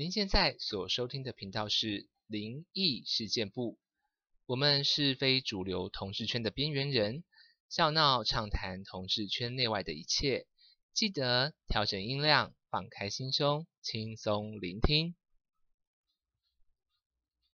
您现在所收听的频道是灵异事件部我们是非主流同事圈的边缘人笑闹畅谈同事圈内外的一切记得调整音量放开心胸轻松聆听。